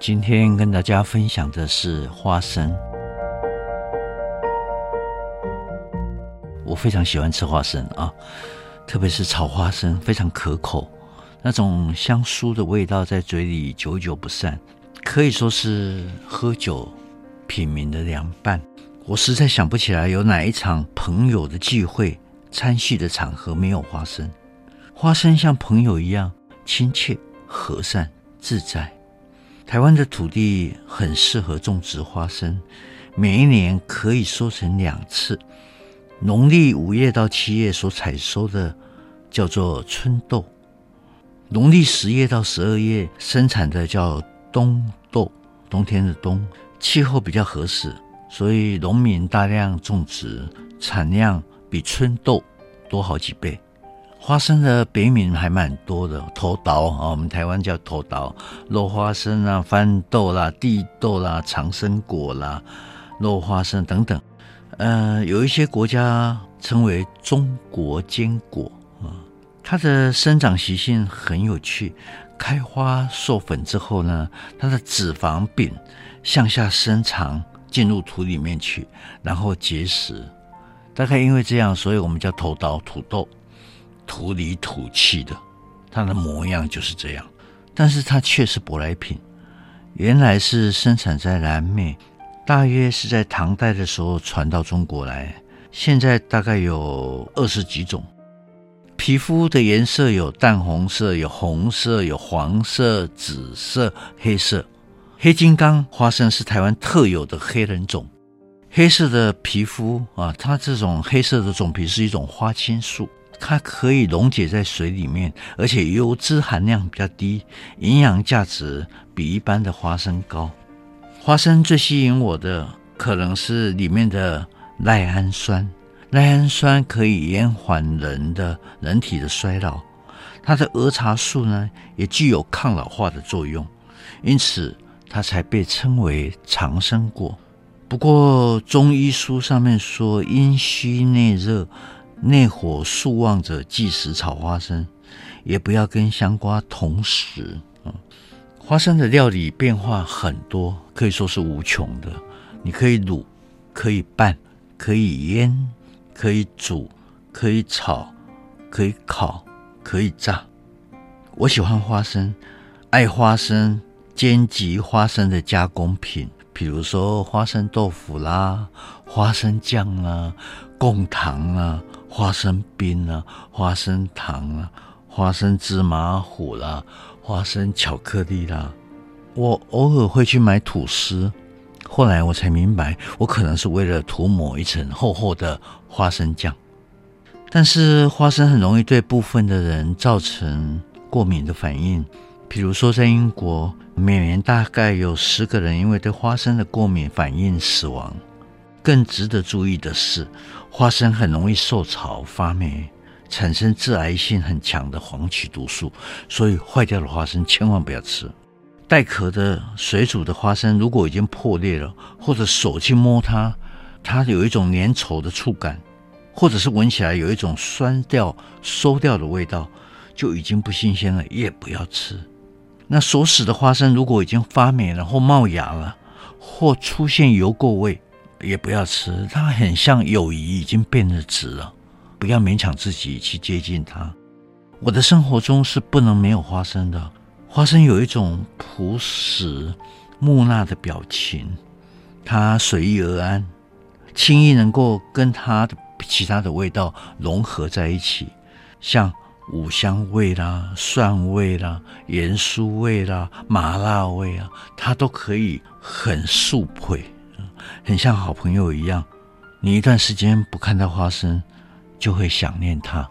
今天跟大家分享的是花生。我非常喜欢吃花生啊，特别是炒花生，非常可口，那种香酥的味道在嘴里久久不散，可以说是喝酒品茗的凉拌。我实在想不起来有哪一场朋友的聚会、餐叙的场合没有花生。花生像朋友一样亲切、和善、自在。台湾的土地很适合种植花生，每一年可以收成两次。农历五月到七月所采收的叫做春豆，农历十月到十二月生产的叫冬豆，冬天的冬。气候比较合适，所以农民大量种植，产量比春豆多好几倍。花生的别名还蛮多的，土豆啊，我们台湾叫土豆，肉花生啊，番豆啦，地豆啦，长生果啦，肉花生等等。呃，有一些国家称为中国坚果啊，它的生长习性很有趣，开花授粉之后呢，它的脂肪柄向下伸长，进入土里面去，然后结实。大概因为这样，所以我们叫土豆土豆。土里土气的，它的模样就是这样，但是它却是舶来品。原来是生产在南美，大约是在唐代的时候传到中国来。现在大概有二十几种。皮肤的颜色有淡红色、有红色、有黄色、紫色、黑色。黑金刚花生是台湾特有的黑人种。黑色的皮肤啊，它这种黑色的种皮是一种花青素。它可以溶解在水里面，而且油脂含量比较低，营养价值比一般的花生高。花生最吸引我的可能是里面的赖氨酸，赖氨酸可以延缓人的人体的衰老，它的儿茶素呢也具有抗老化的作用，因此它才被称为长生果。不过中医书上面说阴虚内热。内火素旺者忌食炒花生，也不要跟香瓜同食。花生的料理变化很多，可以说是无穷的。你可以卤，可以拌，可以腌，可以煮，可以炒，可以烤，可以炸。我喜欢花生，爱花生兼及花生的加工品，比如说花生豆腐啦、花生酱啦、贡糖啦。花生冰啊，花生糖啊，花生芝麻糊啦，花生巧克力啦。我偶尔会去买吐司，后来我才明白，我可能是为了涂抹一层厚厚的花生酱。但是花生很容易对部分的人造成过敏的反应，比如说在英国，每年大概有十个人因为对花生的过敏反应死亡。更值得注意的是，花生很容易受潮发霉，产生致癌性很强的黄曲毒素，所以坏掉的花生千万不要吃。带壳的水煮的花生，如果已经破裂了，或者手去摸它，它有一种粘稠的触感，或者是闻起来有一种酸掉、馊掉的味道，就已经不新鲜了，也不要吃。那熟食的花生如果已经发霉了，或冒芽了，或出现油垢味，也不要吃，它很像友谊已经变得直了，不要勉强自己去接近它。我的生活中是不能没有花生的，花生有一种朴实木讷的表情，它随遇而安，轻易能够跟它的其他的味道融合在一起，像五香味啦、蒜味啦、盐酥味啦、麻辣味啊，它都可以很速配。很像好朋友一样，你一段时间不看到花生，就会想念它。